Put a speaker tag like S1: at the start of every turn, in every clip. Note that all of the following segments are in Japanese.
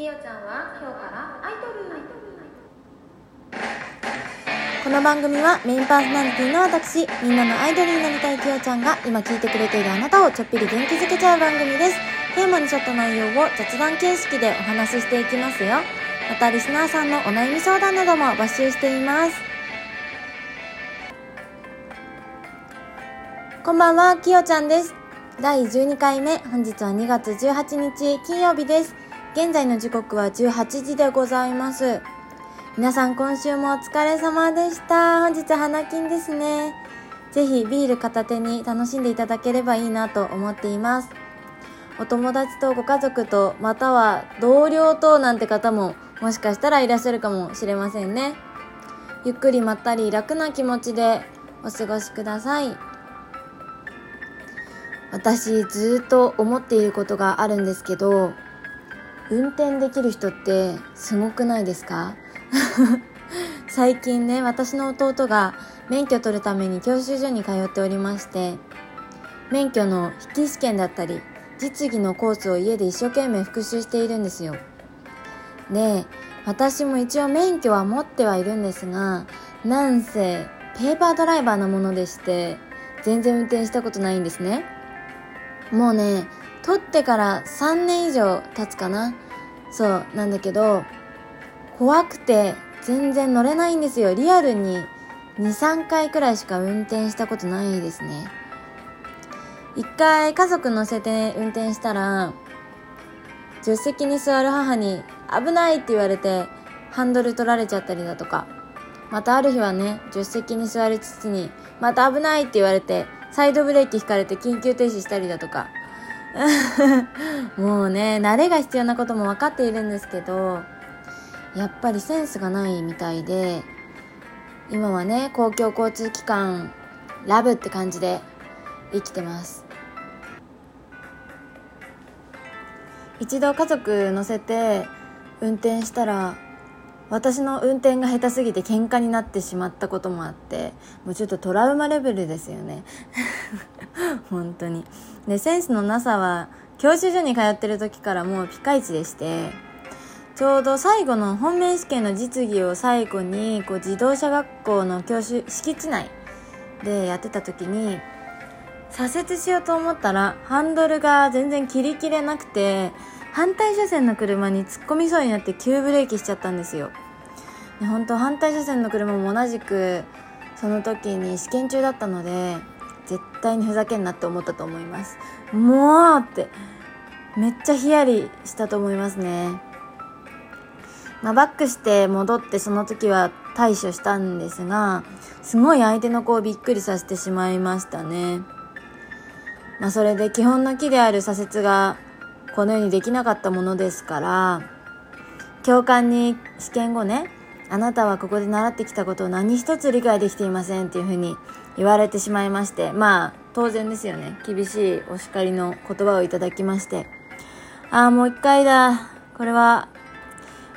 S1: きよちゃんは今日からアイドル
S2: この番組はメインパーソナリティの私、みんなのアイドルになりたいきよちゃんが今聞いてくれているあなたをちょっぴり元気づけちゃう番組です。テーマに沿った内容を雑談形式でお話ししていきますよ。またリスナーさんのお悩み相談なども募集しています。こんばんは、きよちゃんです。第12回目、本日は2月18日金曜日です。現在の時刻は18時でございます。皆さん今週もお疲れ様でした。本日花金ですね。ぜひビール片手に楽しんでいただければいいなと思っています。お友達とご家族と、または同僚となんて方ももしかしたらいらっしゃるかもしれませんね。ゆっくりまったり楽な気持ちでお過ごしください。私ずっと思っていることがあるんですけど、運転できる人ってすごくないですか？最近ね私の弟が免許取るために教習所に通っておりまして免許の筆記試験だったり実技のコースを家で一生懸命復習しているんですよ。で私も一応免許は持ってはいるんですがなんせペーパードライバーなものでして全然運転したことないんですね。もうね取ってから3年以上経つかな。そうなんだけど怖くて全然乗れないんですよ。リアルに23回くらいしか運転したことないですね。一回家族乗せて運転したら助手席に座る母に危ないって言われてハンドル取られちゃったりだとか。またある日はね助手席に座る父にまた危ないって言われてサイドブレーキ引かれて緊急停止したりだとか。もうね慣れが必要なことも分かっているんですけどやっぱりセンスがないみたいで今はね公共交通機関ラブって感じで生きてます。一度家族乗せて運転したら私の運転が下手すぎて喧嘩になってしまったこともあってもうちょっとトラウマレベルですよね。本当に。でセンスのなさは教習所に通ってる時からもうピカイチでしてちょうど最後の本命試験の実技を最後にこう自動車学校の教習敷地内でやってた時に左折しようと思ったらハンドルが全然切り切れなくて反対車線の車に突っ込みそうになって急ブレーキしちゃったんですよ。で本当反対車線の車も同じくその時に試験中だったので絶対にふざけんなって思ったと思います。もうってめっちゃヒヤリしたと思いますね。まあ、バックして戻ってその時は対処したんですがすごい相手の子をびっくりさせてしまいましたね。まあそれで基本の木である左折がこのようにできなかったものですから教官に試験後ねあなたはここで習ってきたことを何一つ理解できていませんっていうふうに言われてしまいましてまあ当然ですよね。厳しいお叱りの言葉をいただきまして。ああもう一回だ。これは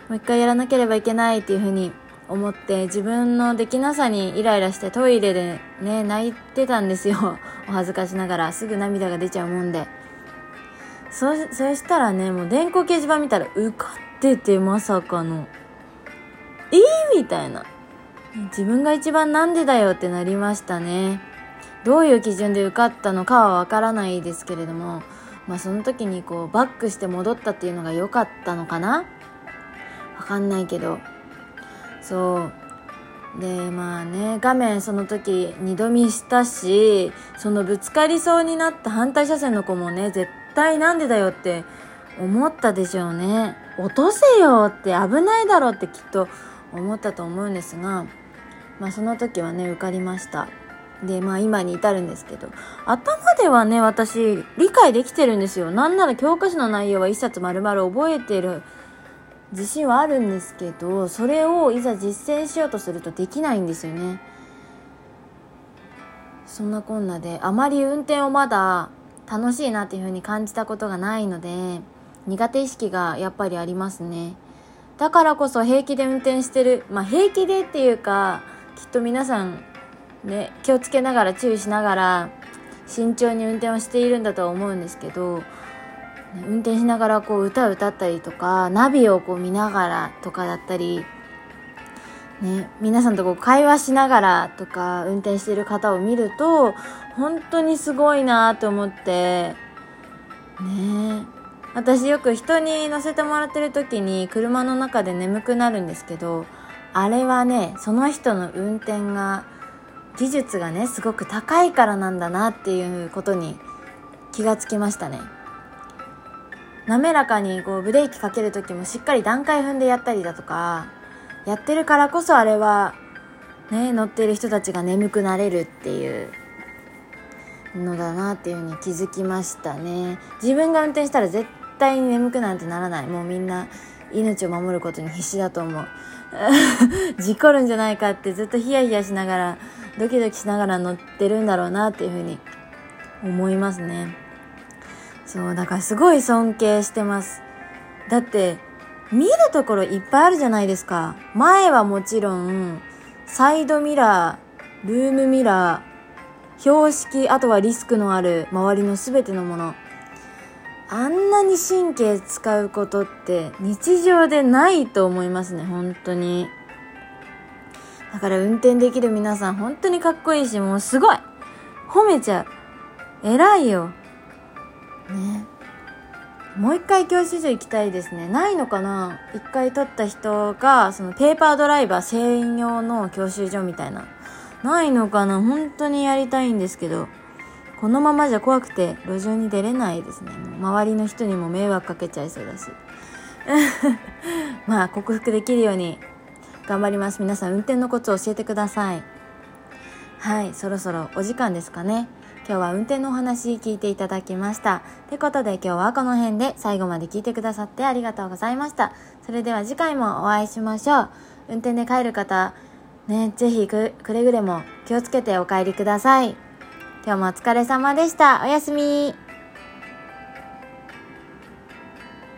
S2: もう一回やらなければいけないっていうふうに思って自分のできなさにイライラしてトイレでね泣いてたんですよ。お恥ずかしながらすぐ涙が出ちゃうもんで。そそしたらねもう電光掲示板見たら受かっててまさかの。えー、みたいな。自分が一番なんでだよってなりましたね。どういう基準で受かったのかはわからないですけれどもまあその時にこうバックして戻ったっていうのが良かったのかな。わかんないけど。そう。でまあね画面その時二度見したしそのぶつかりそうになった反対車線の子もね絶対なんでだよって思ったでしょうね。落とせよって危ないだろってきっと思ったと思うんですがまあその時はね受かりました。でまあ今に至るんですけど頭ではね私理解できてるんですよ。なんなら教科書の内容は一冊丸々覚えてる自信はあるんですけどそれをいざ実践しようとするとできないんですよね。そんなこんなであまり運転をまだ楽しいなっていう風に感じたことがないので苦手意識がやっぱりありますね。だからこそ平気で運転してるまあ平気でっていうかきっと皆さんね気をつけながら注意しながら慎重に運転をしているんだとは思うんですけど運転しながらこう歌を歌ったりとかナビをこう見ながらとかだったり、ね、皆さんとこう会話しながらとか運転している方を見ると本当にすごいなと思ってね。私よく人に乗せてもらってる時に車の中で眠くなるんですけどあれはねその人の運転が技術がねすごく高いからなんだなっていうことに気がつきましたね。滑らかにこうブレーキかける時もしっかり段階踏んでやったりだとかやってるからこそあれはね乗ってる人たちが眠くなれるっていうのだなっていうふうに気づきましたね。自分が運転したら絶対に眠くなんてならない。もうみんな命を守ることに必死だと思う。事故るんじゃないかってずっとヒヤヒヤしながらドキドキしながら乗ってるんだろうなっていうふうに思いますね。そうだからすごい尊敬してます。だって見るところいっぱいあるじゃないですか。前はもちろんサイドミラールームミラー標識あとはリスクのある周りの全てのもの。あんなに神経使うことって日常でないと思いますね本当に。だから運転できる皆さん本当にかっこいいしもうすごい。褒めちゃう。偉いよ。ね。もう一回教習所行きたいですね。ないのかな？一回取った人がそのペーパードライバー専用の教習所みたいな。ないのかな？本当にやりたいんですけど。このままじゃ怖くて路上に出れないですね。周りの人にも迷惑かけちゃいそうだし。まあ克服できるように頑張ります。皆さん運転のコツを教えてください。はいそろそろお時間ですかね。今日は運転のお話聞いていただきました。ってことで今日はこの辺で最後まで聞いてくださってありがとうございました。それでは次回もお会いしましょう。運転で帰る方ねぜひくれぐれも気をつけてお帰りください。今日もお疲れ様でした。おやすみ。